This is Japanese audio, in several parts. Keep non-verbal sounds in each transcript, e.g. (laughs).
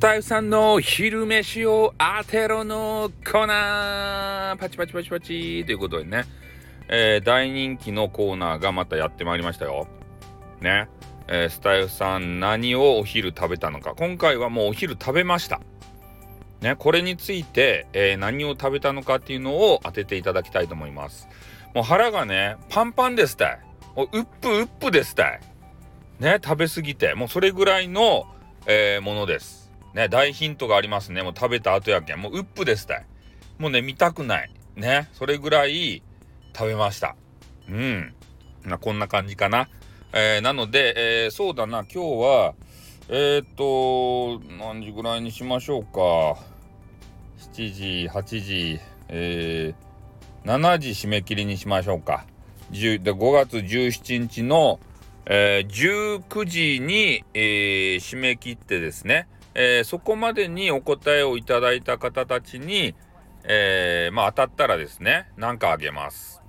スタイフさんの昼飯を当てろのコーナーパチパチパチパチということでね、えー、大人気のコーナーがまたやってまいりましたよ。ね。えー、スタイフさん何をお昼食べたのか。今回はもうお昼食べました。ね、これについて、えー、何を食べたのかっていうのを当てていただきたいと思います。もう腹がね、パンパンですたい。もううっぷうっぷですたい。ね、食べ過ぎて、もうそれぐらいの、えー、ものです。ね、大ヒントがありますね。もう食べた後やけん。もううっぷですたい。もうね、見たくない。ね、それぐらい食べました。うん。なこんな感じかな。えー、なので、えー、そうだな、今日は、えー、っと、何時ぐらいにしましょうか。7時、8時、えー、7時締め切りにしましょうか。5月17日の、えー、19時に、えー、締め切ってですね、えー、そこまでにお答えをいただいた方たちに、えー、まあ当たったらですね、なんかあげます。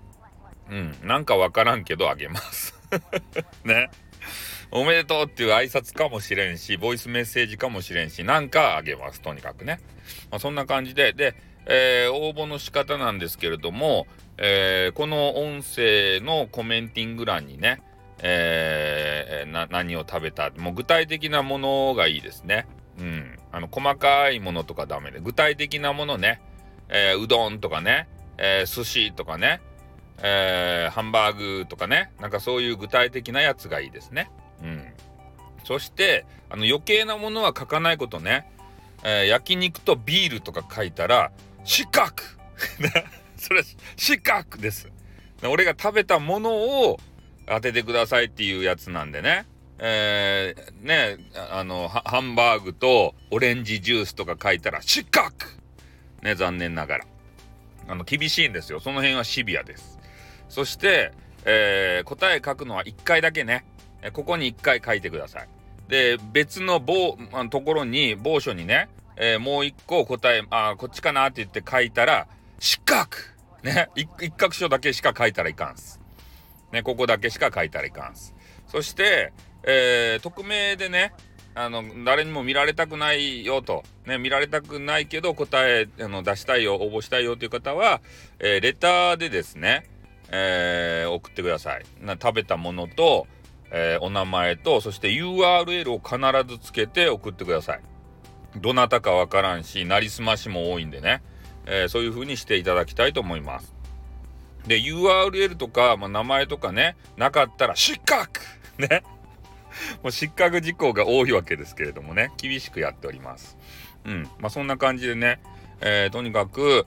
うん、なんかわからんけどあげます。(laughs) ね。おめでとうっていう挨拶かもしれんし、ボイスメッセージかもしれんし、なんかあげます。とにかくね。まあ、そんな感じで、で、えー、応募の仕方なんですけれども、えー、この音声のコメンティング欄にね、えー、何を食べたもう具体的なものがいいですね。細かいものとかダメで、具体的なものね、えー、うどんとかね、えー、寿司とかね、えー、ハンバーグとかね、なんかそういう具体的なやつがいいですね。うん。そして、あの余計なものは書かないことね。えー、焼肉とビールとか書いたら、四角 (laughs) それ、四角です。俺が食べたものを当ててくださいっていうやつなんでね。えー、ね、あの、ハンバーグとオレンジジュースとか書いたら、四角ね、残念ながら。あの、厳しいんですよ。その辺はシビアです。そして、えー、答え書くのは1回だけね。ここに1回書いてください。で、別の棒、あのところに、某所にね、えー、もう1個答え、あ、こっちかなって言って書いたら、四角ね、一角書だけしか書いたらいかんす。ね、ここだけしか書いたらいかんす。そして、えー、匿名でね、あの、誰にも見られたくないよと、ね、見られたくないけど答え、あの、出したいよ、応募したいよという方は、えー、レターでですね、えー、送ってください。な食べたものと、えー、お名前と、そして URL を必ずつけて送ってください。どなたかわからんし、なりすましも多いんでね、え、そういう風にしていただきたいと思います。で、URL とか、まあ、名前とかね、なかったら失格ね。(laughs) もう失格事項が多いわけですけれどもね、厳しくやっております。うん。まあ、そんな感じでね、えー、とにかく、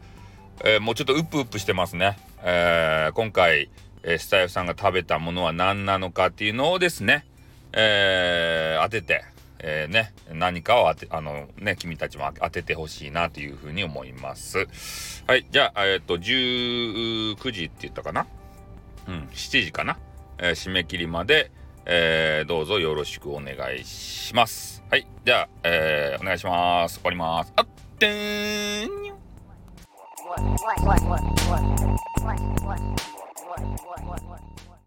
えー、もうちょっとウップウップしてますね。えー、今回、えー、スタイフさんが食べたものは何なのかっていうのをですね、えー、当てて、えー、ね、何かを当て、あのね、君たちも当ててほしいなというふうに思います。はい、じゃあ、えっ、と、19時って言ったかな？うん、7時かな、えー、締め切りまで、えー、どうぞよろしくお願いします。はい、じゃあ、えー、お願いします。終わります。あってーん what,